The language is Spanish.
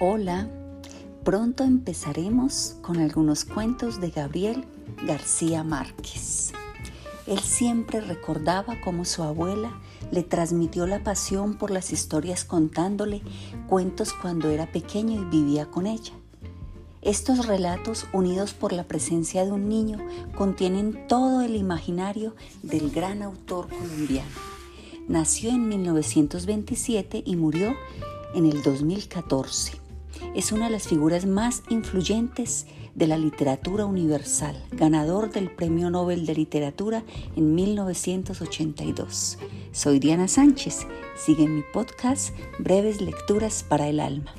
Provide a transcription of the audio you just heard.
Hola, pronto empezaremos con algunos cuentos de Gabriel García Márquez. Él siempre recordaba cómo su abuela le transmitió la pasión por las historias contándole cuentos cuando era pequeño y vivía con ella. Estos relatos, unidos por la presencia de un niño, contienen todo el imaginario del gran autor colombiano. Nació en 1927 y murió en el 2014 es una de las figuras más influyentes de la literatura universal, ganador del Premio Nobel de Literatura en 1982. Soy Diana Sánchez. Sigue mi podcast Breves Lecturas para el Alma.